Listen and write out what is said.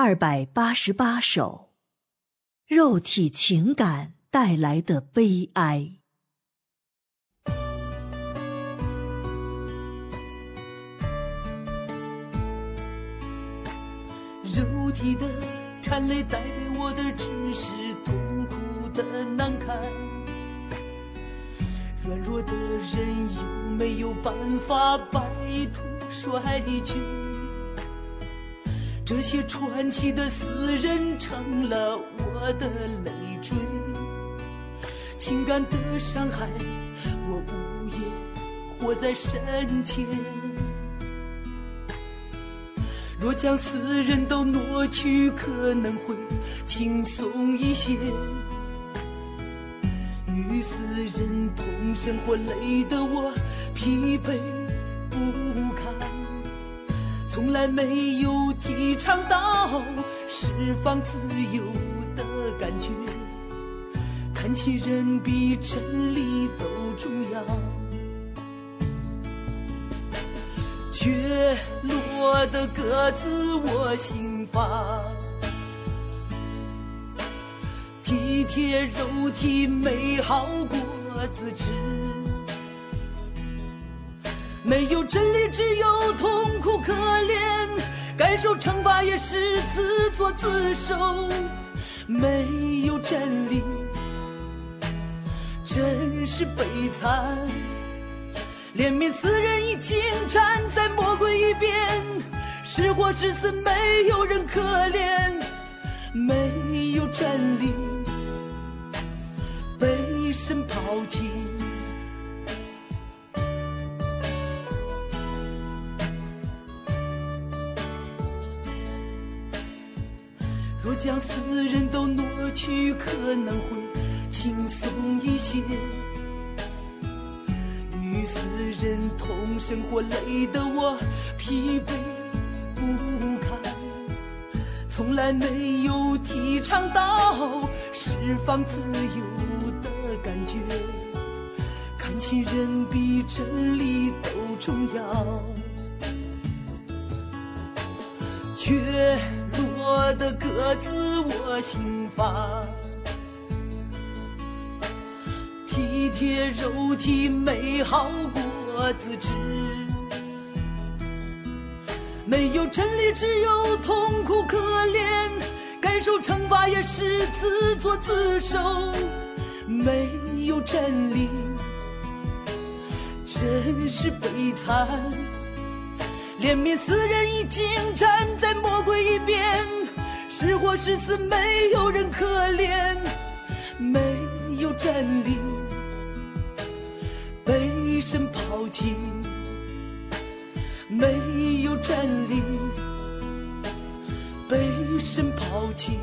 二百八十八首，肉体情感带来的悲哀。肉体的颤泪带给我的只是痛苦的难堪，软弱的人有没有办法摆脱衰竭？这些传奇的死人成了我的累赘，情感的伤害，我无言活在深切。若将死人都挪去，可能会轻松一些。与死人同生活，累得我疲惫不堪。从来没有提倡到释放自由的感觉，看起人比真理都重要。却落得各自我心房，体贴肉体美好过自知。没有真理，只有痛苦可怜；感受惩罚也是自作自受。没有真理，真是悲惨。怜悯死人已经站在魔鬼一边，是活是死，没有人可怜。没有真理，被神抛弃。若将死人都挪去，可能会轻松一些。与死人同生活，累得我疲惫不堪。从来没有提倡到释放自由的感觉，看清人比真理都重要。却。我的鸽子我心发，体贴肉体美好过自知。没有真理，只有痛苦可怜，感受惩罚也是自作自受。没有真理，真是悲惨。怜悯死人已经站在魔鬼一边。是活是死，没有人可怜，没有真理，被神抛弃，没有真理，被神抛弃。